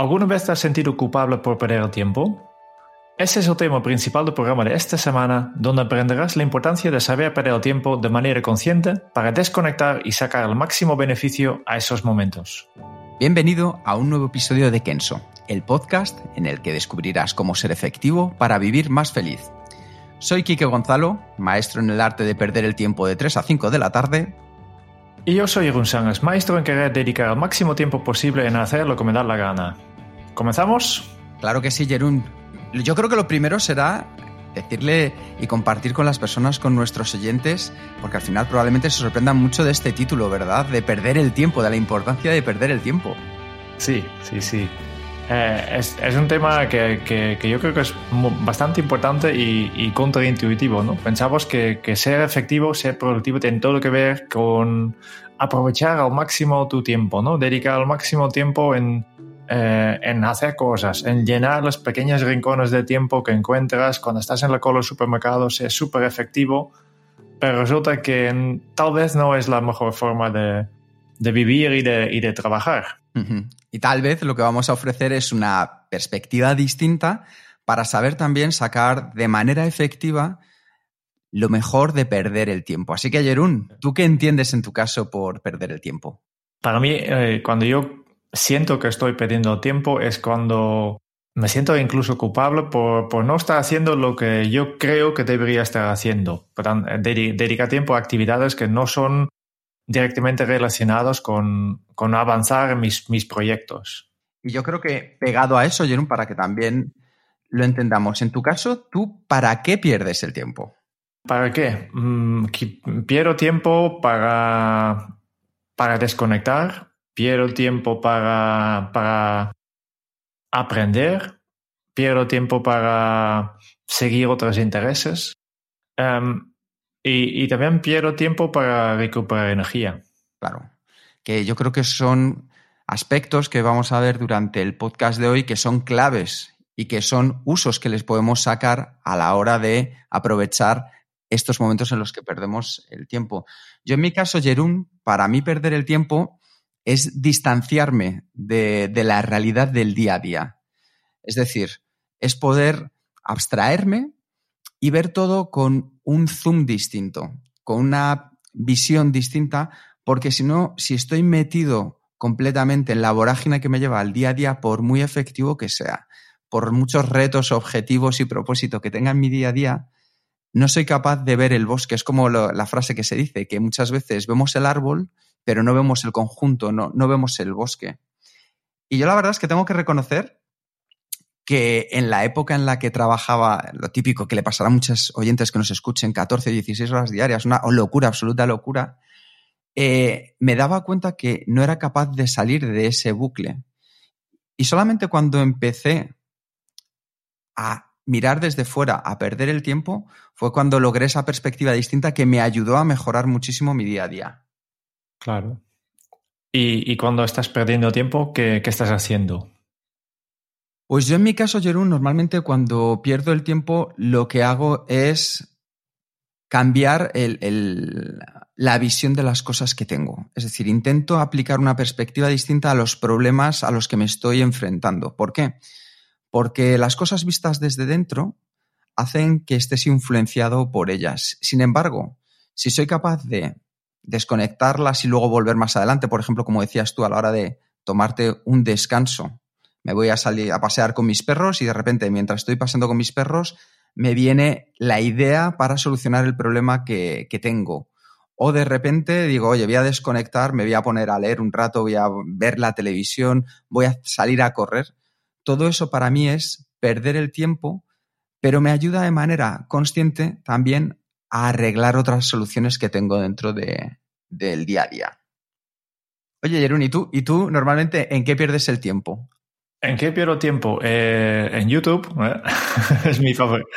¿Alguna vez te has sentido culpable por perder el tiempo? Ese es el tema principal del programa de esta semana, donde aprenderás la importancia de saber perder el tiempo de manera consciente para desconectar y sacar el máximo beneficio a esos momentos. Bienvenido a un nuevo episodio de Kenso, el podcast en el que descubrirás cómo ser efectivo para vivir más feliz. Soy Quique Gonzalo, maestro en el arte de perder el tiempo de 3 a 5 de la tarde. Y yo soy Jeroen Sangas, maestro en querer dedicar el máximo tiempo posible en hacer lo que me da la gana. ¿Comenzamos? Claro que sí, Jerún. Yo creo que lo primero será decirle y compartir con las personas, con nuestros oyentes, porque al final probablemente se sorprendan mucho de este título, ¿verdad? De perder el tiempo, de la importancia de perder el tiempo. Sí, sí, sí. Eh, es, es, un tema que, que, que, yo creo que es bastante importante y, y contraintuitivo, ¿no? Pensamos que, que, ser efectivo, ser productivo tiene todo que ver con aprovechar al máximo tu tiempo, ¿no? Dedicar al máximo tiempo en, eh, en hacer cosas, en llenar los pequeños rincones de tiempo que encuentras cuando estás en la cola del supermercado, es súper efectivo, pero resulta que tal vez no es la mejor forma de, de vivir y de, y de trabajar. Uh -huh. Y tal vez lo que vamos a ofrecer es una perspectiva distinta para saber también sacar de manera efectiva lo mejor de perder el tiempo. Así que, Jerún, ¿tú qué entiendes en tu caso por perder el tiempo? Para mí, eh, cuando yo siento que estoy perdiendo tiempo es cuando me siento incluso culpable por, por, no estar haciendo lo que yo creo que debería estar haciendo. Dedicar tiempo a actividades que no son directamente relacionados con, con avanzar en mis, mis, proyectos. Y yo creo que pegado a eso, Jerón, para que también lo entendamos, en tu caso, ¿tú para qué pierdes el tiempo? ¿Para qué? Mm, pierdo tiempo para, para desconectar, pierdo tiempo para, para aprender, pierdo tiempo para seguir otros intereses y, y, también pierdo tiempo para recuperar energía. Claro, que yo creo que son aspectos que vamos a ver durante el podcast de hoy que son claves y que son usos que les podemos sacar a la hora de aprovechar estos momentos en los que perdemos el tiempo. Yo en mi caso, Jerún, para mí perder el tiempo es distanciarme de, la realidad del día a día. Es decir, es poder abstraerme y ver todo con un zoom distinto, con una visión distinta, porque si no, si estoy metido completamente en la vorágine que me lleva al día a día, por muy efectivo que sea, por muchos retos, objetivos y propósitos que tenga en mi día a día, no soy capaz de ver el bosque. Es como la frase que se dice, que muchas veces vemos el árbol, pero no vemos el conjunto, no, no vemos el bosque. Y yo la verdad es que tengo que reconocer que en la época en la que trabajaba, lo típico que le pasará a muchos oyentes que nos escuchen, 14, 16 horas diarias, una locura, absoluta locura, eh, me daba cuenta que no era capaz de salir de ese bucle. Y solamente cuando empecé a mirar desde fuera, a perder el tiempo, fue cuando logré esa perspectiva distinta que me ayudó a mejorar muchísimo mi día a día. Claro. ¿Y, y cuando estás perdiendo tiempo, ¿qué, qué estás haciendo? Pues yo en mi caso, Jerún, normalmente cuando pierdo el tiempo lo que hago es cambiar el, el, la visión de las cosas que tengo. Es decir, intento aplicar una perspectiva distinta a los problemas a los que me estoy enfrentando. ¿Por qué? Porque las cosas vistas desde dentro hacen que estés influenciado por ellas. Sin embargo, si soy capaz de desconectarlas y luego volver más adelante, por ejemplo, como decías tú, a la hora de tomarte un descanso, me voy a salir a pasear con mis perros y de repente, mientras estoy pasando con mis perros, me viene la idea para solucionar el problema que, que tengo. O de repente digo, oye, voy a desconectar, me voy a poner a leer un rato, voy a ver la televisión, voy a salir a correr. Todo eso para mí es perder el tiempo pero me ayuda de manera consciente también a arreglar otras soluciones que tengo dentro de, del día a día. Oye, Jerún, ¿y tú? ¿Y tú normalmente en qué pierdes el tiempo? ¿En qué pierdo tiempo? Eh, en YouTube, ¿eh? es mi favorito.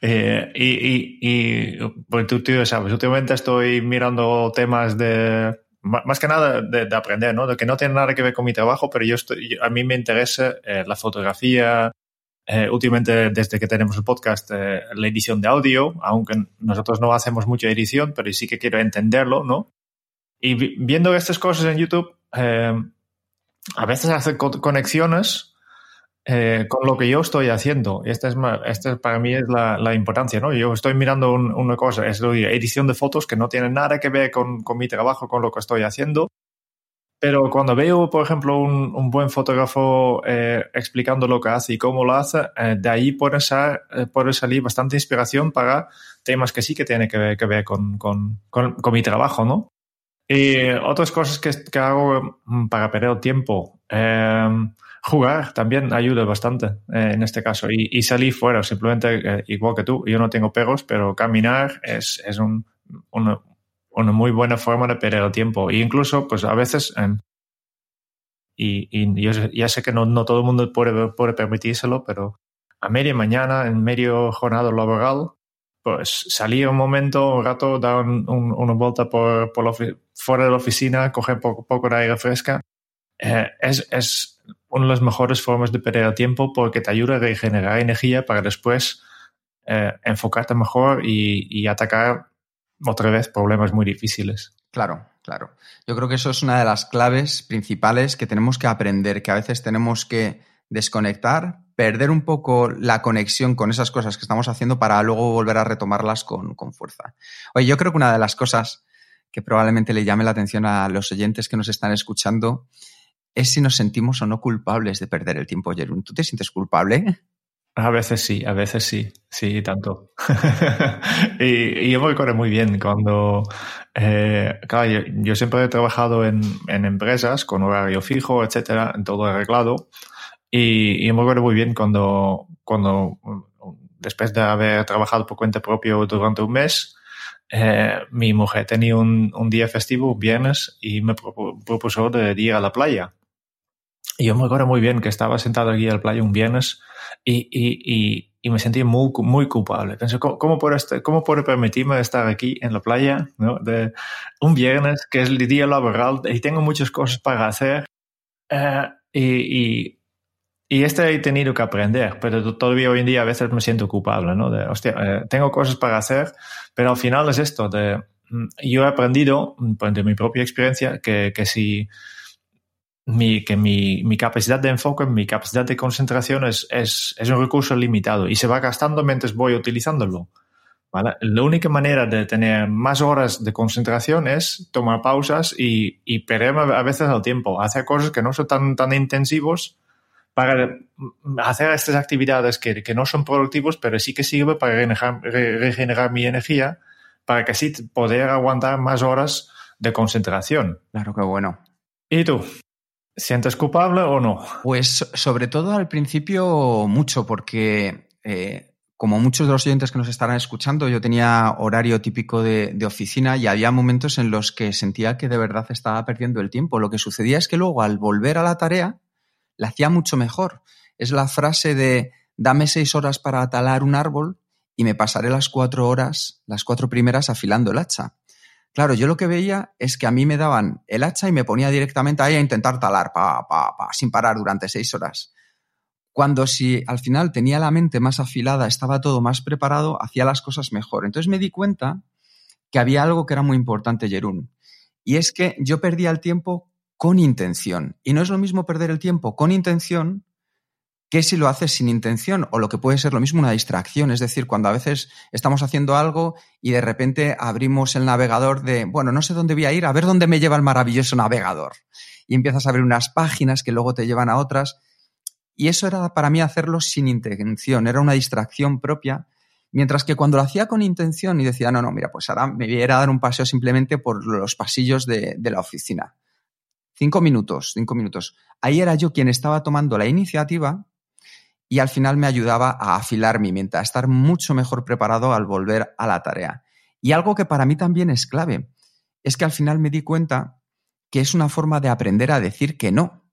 Eh, y, y, y, pues tú, tú sabes, últimamente estoy mirando temas de, más que nada de, de, aprender, ¿no? De que no tiene nada que ver con mi trabajo, pero yo estoy, a mí me interesa la fotografía, últimamente desde que tenemos el podcast, la edición de audio, aunque nosotros no hacemos mucha edición, pero sí que quiero entenderlo, ¿no? Y viendo estas cosas en YouTube, eh, a veces hace conexiones eh, con lo que yo estoy haciendo. Esta, es, esta para mí es la, la importancia, ¿no? Yo estoy mirando un, una cosa, es la edición de fotos que no tiene nada que ver con, con, mi trabajo, con lo que estoy haciendo. Pero cuando veo, por ejemplo, un, un buen fotógrafo eh, explicando lo que hace y cómo lo hace, eh, de ahí puede, ser, puede, salir bastante inspiración para temas que sí que tienen que ver, que ver con, con, con, con mi trabajo, ¿no? Y otras cosas que, que hago mm, para perder tiempo. Eh, jugar también ayuda bastante eh, en este caso. Y, y salir fuera, simplemente eh, igual que tú. Yo no tengo perros, pero caminar es, es un, una, muy buena forma de perder el tiempo. E incluso, pues a veces, em, y, y, yo ya sé que no, no todo el mundo puede, puede permitírselo, pero a media mañana, en medio jornada laboral, pues salir un momento, un rato, dar un, un, una vuelta por, por fuera de la oficina, coger poco, poco de aire fresca, eh, es, es, una de las mejores formas de perder el tiempo porque te ayuda a regenerar energía para después eh, enfocarte mejor y, y, atacar otra vez problemas muy difíciles. Claro, claro. Yo creo que eso es una de las claves principales que tenemos que aprender, que a veces tenemos que desconectar, perder un poco la conexión con esas cosas que estamos haciendo para luego volver a retomarlas con, con, fuerza. Oye, yo creo que una de las cosas que probablemente le llame la atención a los oyentes que nos están escuchando es si nos sentimos o no culpables de perder el tiempo, Jerún. ¿Tú te sientes culpable? A veces sí, a veces sí, sí, tanto. y, y, yo me recuerdo muy bien cuando, eh, claro, yo, yo, siempre he trabajado en, en, empresas con horario fijo, etcétera, en todo arreglado. Y, y me acuerdo muy bien cuando, cuando, después de haber trabajado por cuenta propia durante un mes, eh, mi mujer tenía un, un, día festivo, viernes, y me propuso de ir a la playa. Y yo me acuerdo muy bien que estaba sentado aquí a la playa un viernes y, y, y, y me sentí muy, muy culpable. Pensé, ¿cómo, cómo, puedo estar, ¿cómo puedo permitirme estar aquí en la playa ¿no? de un viernes, que es el día laboral, y tengo muchas cosas para hacer? Eh, y, y este he tenido que aprender, pero todavía hoy en día a veces me siento culpable, ¿no? De, hostia, eh, tengo cosas para hacer, pero al final es esto, de, mm, yo he aprendido, pues, de mi propia experiencia, que, que si mi, que mi, mi, capacidad de enfoque, mi capacidad de concentración es, es, es, un recurso limitado y se va gastando mientras voy utilizándolo. ¿vale? La única manera de tener más horas de concentración es tomar pausas y, y perder a veces el tiempo, hacer cosas que no son tan, tan intensivos para hacer estas actividades que, que no son productivos, pero sí que sirve para regenerar, regenerar mi energía, para que así poder aguantar más horas de concentración. Claro, qué bueno. ¿Y tú? ¿Sientes culpable o no? Pues sobre todo al principio mucho, porque eh, como muchos de los oyentes que nos estarán escuchando, yo tenía horario típico de, oficina y había momentos en los que sentía que de verdad estaba perdiendo el tiempo. Lo que sucedía es que luego al volver a la tarea, la hacía mucho mejor. Es la frase de dame seis horas para talar un árbol y me pasaré las cuatro horas, las cuatro primeras afilando el hacha. Claro, yo lo que veía es que a mí me daban el hacha y me ponía directamente ahí a intentar talar, pa, pa, pa, sin parar durante seis horas. Cuando si al final tenía la mente más afilada, estaba todo más preparado, hacía las cosas mejor. Entonces me di cuenta que había algo que era muy importante, Jerún. Y es que yo perdía el tiempo con intención. Y no es lo mismo perder el tiempo con intención que si lo haces sin intención o lo que puede ser lo mismo una distracción. Es decir, cuando a veces estamos haciendo algo y de repente abrimos el navegador de, bueno, no sé dónde voy a ir, a ver dónde me lleva el maravilloso navegador. Y empiezas a ver unas páginas que luego te llevan a otras. Y eso era para mí hacerlo sin intención, era una distracción propia. Mientras que cuando lo hacía con intención y decía, no, no, mira, pues ahora me voy a a dar un paseo simplemente por los pasillos de, de la oficina Cinco minutos, cinco minutos. Ahí era yo quien estaba tomando la iniciativa y al final me ayudaba a afilar mi mente, a estar mucho mejor preparado al volver a la tarea. Y algo que para mí también es clave, es que al final me di cuenta que es una forma de aprender a decir que no.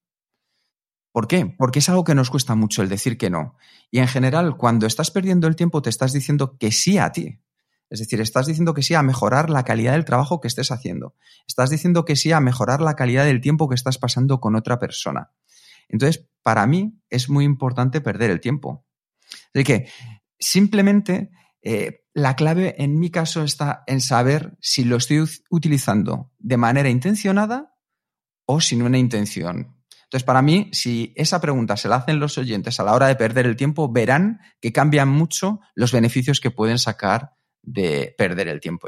¿Por qué? Porque es algo que nos cuesta mucho el decir que no. Y en general, cuando estás perdiendo el tiempo, te estás diciendo que sí a ti. Es decir, estás diciendo que sí a mejorar la calidad del trabajo que estés haciendo. Estás diciendo que sí a mejorar la calidad del tiempo que estás pasando con otra persona. Entonces, para mí es muy importante perder el tiempo. Así que simplemente eh, la clave en mi caso está en saber si lo estoy utilizando de manera intencionada o sin una intención. Entonces, para mí, si esa pregunta se la hacen los oyentes a la hora de perder el tiempo, verán que cambian mucho los beneficios que pueden sacar de perder el tiempo.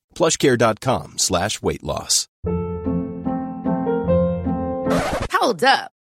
Plushcare.com slash weight loss. Hold up.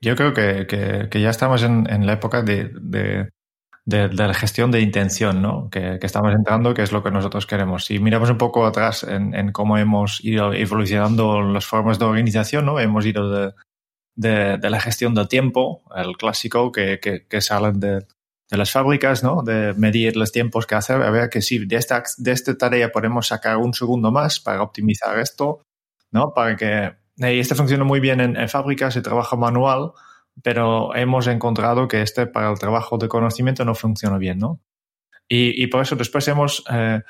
Yo creo que, que, ya estamos en, en la época de, de, de, la gestión de intención, ¿no? Que, que, estamos entrando, que es lo que nosotros queremos. Si miramos un poco atrás en, en cómo hemos ido evolucionando las formas de organización, ¿no? Hemos ido de, de, la gestión del tiempo, el clásico que, que, que salen de, de, las fábricas, ¿no? De medir los tiempos que hace, a ver que si de esta, de esta tarea podemos sacar un segundo más para optimizar esto, ¿no? Para que... Y este funciona muy bien en, fábricas, se trabaja manual, pero hemos encontrado que este para el trabajo de conocimiento no funciona bien, ¿no? Y, y por eso después hemos eh,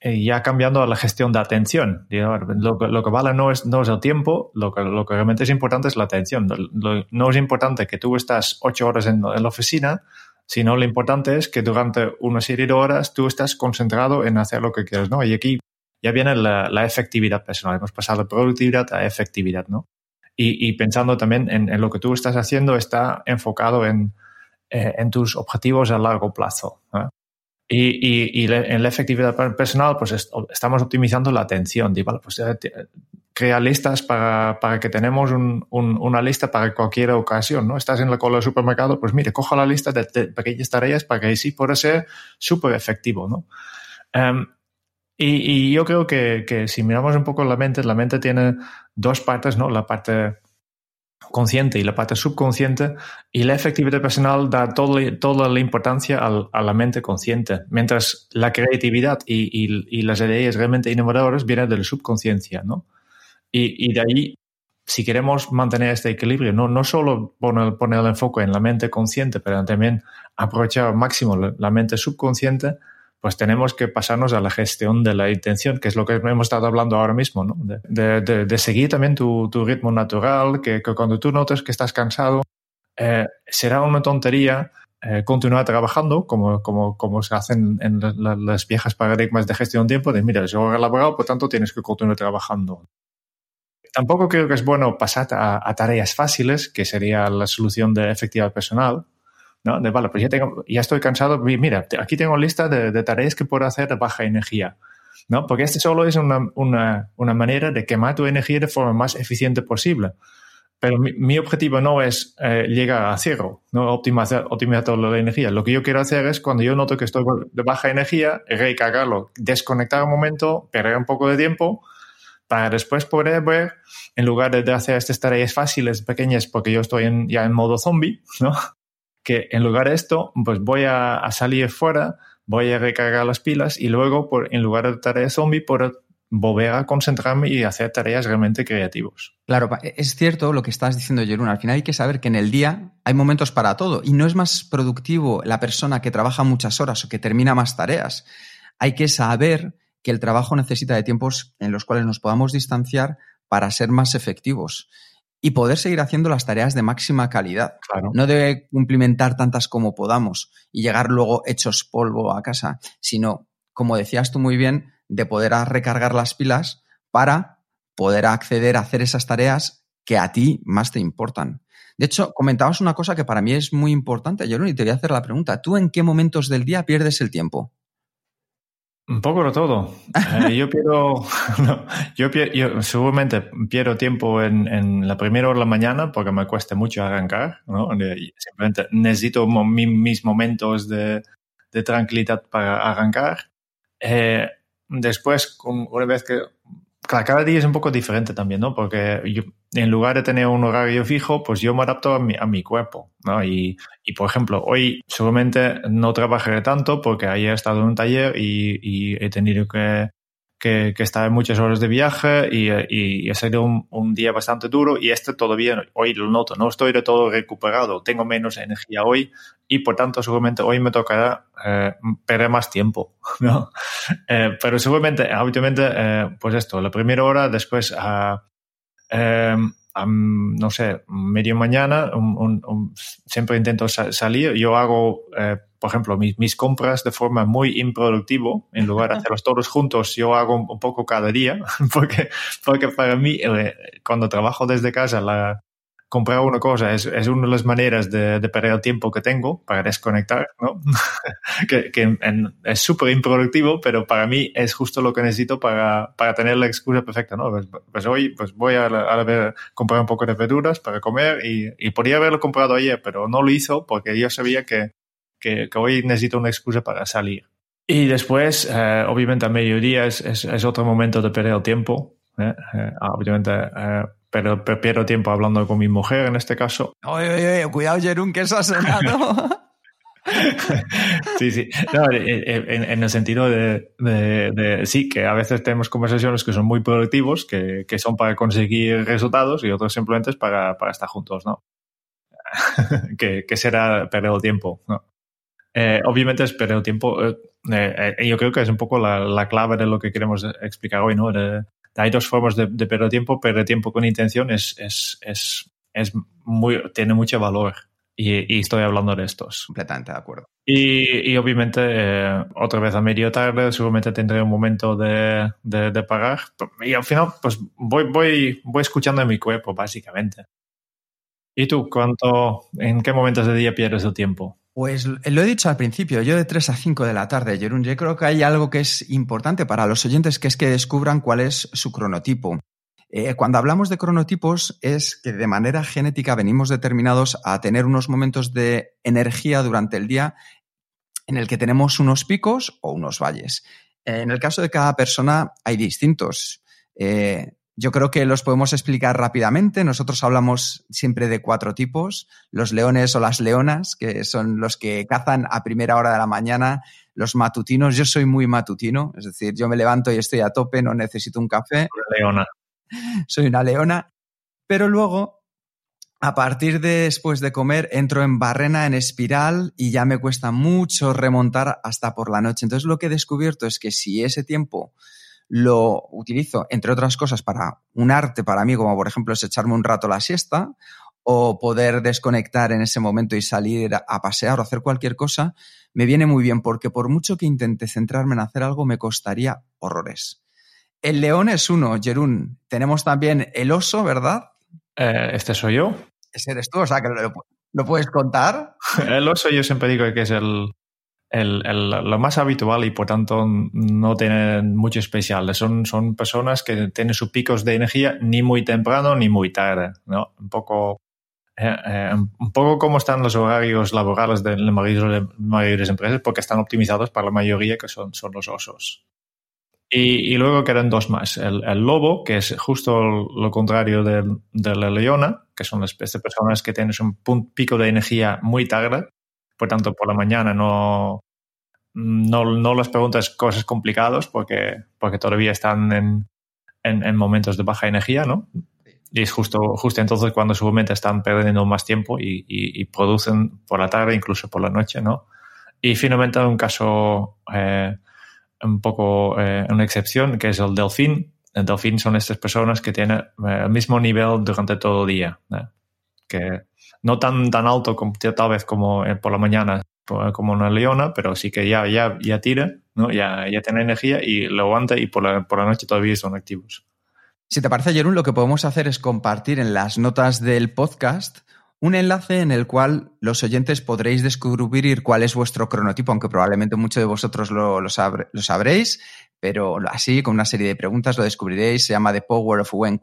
eh, ya cambiando a la gestión de atención. Lo, lo, que vale no es, no es el tiempo, lo que, lo que realmente es importante es la atención. Lo, no es importante que tú estás ocho horas en, en, la oficina, sino lo importante es que durante una serie de horas tú estás concentrado en hacer lo que quieres, ¿no? Y aquí ya viene la, la efectividad personal. Hemos pasado de productividad a efectividad, ¿no? Y, y pensando también en, en, lo que tú estás haciendo está enfocado en, eh, en tus objetivos a largo plazo. Y, y, y, en la efectividad personal, pues est estamos optimizando la atención. Digo, pues eh, crea listas para, para que tenemos un, un, una lista para cualquier ocasión, ¿no? Estás en la cola del supermercado, pues mire, coja la lista de, de pequeñas tareas para que sí pueda ser súper efectivo, ¿no? Um, y, y, yo creo que, que si miramos un poco la mente, la mente tiene dos partes, ¿no? La parte consciente y la parte subconsciente y la efectividad personal da todo, toda la importancia al, a la mente consciente, mientras la creatividad y, y, y, las ideas realmente innovadoras vienen de la subconsciencia, ¿no? Y, y, de ahí, si queremos mantener este equilibrio, no, no solo poner, poner el enfoque en la mente consciente, pero también aprovechar al máximo la, la mente subconsciente, pues tenemos que pasarnos a la gestión de la intención, que es lo que hemos estado hablando ahora mismo, ¿no? De, de, de seguir también tu, tu, ritmo natural, que, que, cuando tú notes que estás cansado, eh, será una tontería eh, continuar trabajando, como, como, como se hacen en la, las viejas paradigmas de gestión de tiempo, de mira, es hora laboral, por tanto tienes que continuar trabajando. Tampoco creo que es bueno pasar a, a tareas fáciles, que sería la solución de efectividad personal, ¿no? De, vale, pues ya, tengo, ya estoy cansado, mira, aquí tengo lista de, de tareas que puedo hacer de baja energía, ¿no? Porque este solo es una, una, una, manera de quemar tu energía de forma más eficiente posible. Pero mi, mi objetivo no es eh, llegar a cero, no optimizar, optimizar toda la energía. Lo que yo quiero hacer es cuando yo noto que estoy de baja energía, recargarlo, desconectar un momento, perder un poco de tiempo para después poder ver, en lugar de, de hacer estas tareas fáciles, pequeñas, porque yo estoy en, ya en modo zombie, ¿no? Que en lugar de esto, pues voy a, salir fuera, voy a recargar las pilas y luego, por, en lugar de tarea zombie, por volver a concentrarme y hacer tareas realmente creativas. Claro, es cierto lo que estás diciendo, Jerún. Al final hay que saber que en el día hay momentos para todo y no es más productivo la persona que trabaja muchas horas o que termina más tareas. Hay que saber que el trabajo necesita de tiempos en los cuales nos podamos distanciar para ser más efectivos y poder seguir haciendo las tareas de máxima calidad. No de cumplimentar tantas como podamos y llegar luego hechos polvo a casa, sino, como decías tú muy bien, de poder recargar las pilas para poder acceder a hacer esas tareas que a ti más te importan. De hecho, comentabas una cosa que para mí es muy importante, Jerón, y te voy a hacer la pregunta. ¿Tú en qué momentos del día pierdes el tiempo? Un poco todo. Eh, yo pierdo, yo, yo, seguramente pierdo tiempo en, en, la primera hora de la mañana porque me cuesta mucho arrancar, ¿no? Simplemente necesito mis momentos de, de, tranquilidad para arrancar. Eh, después, una vez que cada día es un poco diferente también, ¿no? Porque yo, en lugar de tener un horario fijo, pues yo me adapto a mi, a mi cuerpo, ¿no? Y, y, por ejemplo, hoy seguramente no trabajaré tanto porque ayer he estado en un taller y he tenido que que, que estaba en muchas horas de viaje y, y, ha sido un, un, día bastante duro y este todavía, hoy lo noto, no estoy de todo recuperado, tengo menos energía hoy y por tanto seguramente hoy me tocará eh, perder más tiempo, ¿no? Eh, pero seguramente, habitualmente, eh, pues esto, la primera hora, después a... Eh, no sé, medio mañana, un, un, siempre intento sa salir. Yo hago, eh, por ejemplo, mis, mis, compras de forma muy improductivo. En lugar de hacerlos todos juntos, yo hago un, poco cada día, porque, porque para mí, eh, cuando trabajo desde casa, la, comprar una cosa es, es una de las maneras de, de, perder el tiempo que tengo para desconectar, ¿no? que, que en, es súper improductivo, pero para mí es justo lo que necesito para, para tener la excusa perfecta, ¿no? Pues, pues hoy pues voy a, a comprar un poco de verduras para comer y, y, podría haberlo comprado ayer, pero no lo hizo porque yo sabía que, que, que hoy necesito una excusa para salir. Y después, eh, obviamente, a mediodía es, es, es, otro momento de perder el tiempo. ¿eh? Eh, obviamente, eh, pero pierdo tiempo hablando con mi mujer en este caso. Oye, oye, oye cuidado, Jerún, que eso ha sonado. sí, sí. No, en, en, el sentido de, de, de, sí, que a veces tenemos conversaciones que son muy productivos, que, que son para conseguir resultados y otros simplemente es para, para estar juntos, ¿no? que, que, será perder el tiempo, ¿no? Eh, obviamente es perder tiempo. Eh, eh, yo creo que es un poco la, la, clave de lo que queremos explicar hoy, ¿no? De, hay dos formas de, de perder tiempo. Perder tiempo con intención es, es, es, es muy, tiene mucho valor. Y, y, estoy hablando de estos. Completamente de acuerdo. Y, y obviamente, eh, otra vez a medio tarde, seguramente tendré un momento de, de, de, pagar. Y al final, pues voy, voy, voy escuchando en mi cuerpo, básicamente. ¿Y tú, cuánto, en qué momentos de día pierdes el tiempo? Pues lo he dicho al principio, yo de 3 a 5 de la tarde, Jerún. Yo creo que hay algo que es importante para los oyentes, que es que descubran cuál es su cronotipo. Eh, cuando hablamos de cronotipos es que de manera genética venimos determinados a tener unos momentos de energía durante el día en el que tenemos unos picos o unos valles. Eh, en el caso de cada persona hay distintos. Eh, yo creo que los podemos explicar rápidamente. Nosotros hablamos siempre de cuatro tipos, los leones o las leonas, que son los que cazan a primera hora de la mañana, los matutinos. Yo soy muy matutino, es decir, yo me levanto y estoy a tope, no necesito un café. Una leona. Soy una leona. Pero luego, a partir de después de comer, entro en barrena, en espiral, y ya me cuesta mucho remontar hasta por la noche. Entonces, lo que he descubierto es que si ese tiempo lo utilizo, entre otras cosas, para un arte para mí, como por ejemplo es echarme un rato la siesta o poder desconectar en ese momento y salir a pasear o hacer cualquier cosa, me viene muy bien porque por mucho que intente centrarme en hacer algo, me costaría horrores. El león es uno, Jerún. Tenemos también el oso, ¿verdad? Eh, este soy yo. Ese eres tú, o sea que lo, lo puedes contar. el oso yo siempre digo que es el, el, el, lo más habitual y por tanto no tienen mucho especial. Son, son personas que tienen sus picos de energía ni muy temprano ni muy tarde, ¿no? Un poco, eh, eh, un poco como están los horarios laborales de las mayores, empresas porque están optimizados para la mayoría que son, son los osos. Y, y luego quedan dos más. El, el, lobo, que es justo lo contrario de, de la leona, que son las personas que tienen un pico de energía muy tarde por tanto, por la mañana no, no, no les preguntes cosas complicadas porque, porque todavía están en, en, momentos de baja energía, ¿no? Y es justo, justo entonces cuando su mente están perdiendo más tiempo y, y, producen por la tarde, incluso por la noche, ¿no? Y finalmente un caso eh, un poco, eh, una excepción, que es el delfín. El delfín son estas personas que tienen eh, el mismo nivel durante todo el día, que no tan, tan alto como, tal vez como por la mañana, como una leona, pero sí que ya, ya, ya tira, ¿no? ya, ya tiene energía y lo aguanta y por la, por la noche todavía son activos. Si te parece, Jerún, lo que podemos hacer es compartir en las notas del podcast un enlace en el cual los oyentes podréis descubrir cuál es vuestro cronotipo, aunque probablemente muchos de vosotros lo, lo, sabréis, pero así, con una serie de preguntas, lo descubriréis. Se llama The Power of When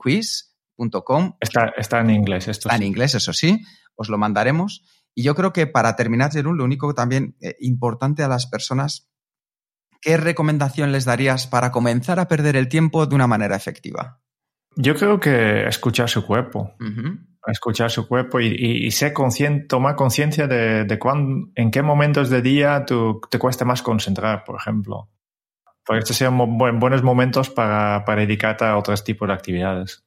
Quiz.com. Está, está en inglés, esto Está en inglés, eso sí. Os lo mandaremos. Y yo creo que para terminar, Jerún, lo único también eh, importante a las personas, ¿qué recomendación les darías para comenzar a perder el tiempo de una manera efectiva? Yo creo que escuchar su cuerpo. Escuchar su cuerpo y, y, ser consciente, tomar conciencia de, de en qué momentos de día te cuesta más concentrar, por ejemplo. Porque estos sean buenos momentos para, para dedicarte a otros tipos de actividades.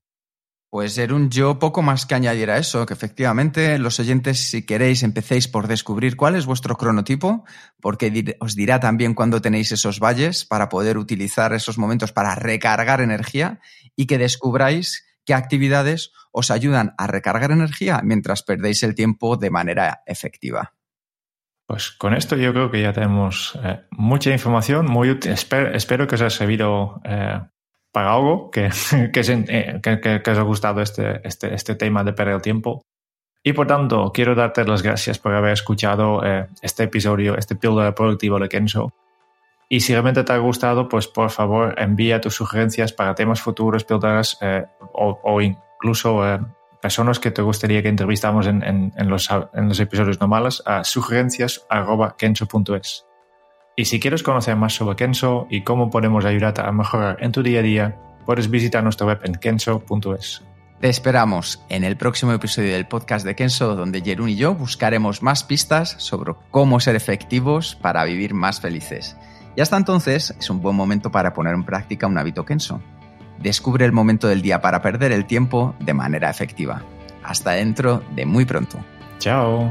Pues un yo poco más que añadir a eso, que efectivamente los oyentes, si queréis, empecéis por descubrir cuál es vuestro cronotipo, porque os dirá también cuándo tenéis esos valles para poder utilizar esos momentos para recargar energía y que descubráis qué actividades os ayudan a recargar energía mientras perdéis el tiempo de manera efectiva. Pues con esto yo creo que ya tenemos eh, mucha información, muy útil. Espero, que os haya servido eh, para algo, que, eh, que, que, que, os ha gustado este, este, este, tema de perder el tiempo. Y por tanto, quiero darte las gracias por haber escuchado eh, este episodio, este píldora productivo de Kenzo. Y si realmente te ha gustado, pues por favor envía tus sugerencias para temas futuros, píldoras eh, o, o, incluso personas que te gustaría que entrevistamos en, en, en, los, en los episodios normales a sugerencias.kenso.es. Y si quieres conocer más sobre Kenso y cómo podemos ayudarte a mejorar en tu día a día, puedes visitar nuestra web en kenso.es. Te esperamos en el próximo episodio del podcast de Kenso, donde Jerún y yo buscaremos más pistas sobre cómo ser efectivos para vivir más felices. Y hasta entonces es un buen momento para poner en práctica un hábito Kenso. Descubre el momento del día para perder el tiempo de manera efectiva. Hasta dentro de muy pronto. Chao.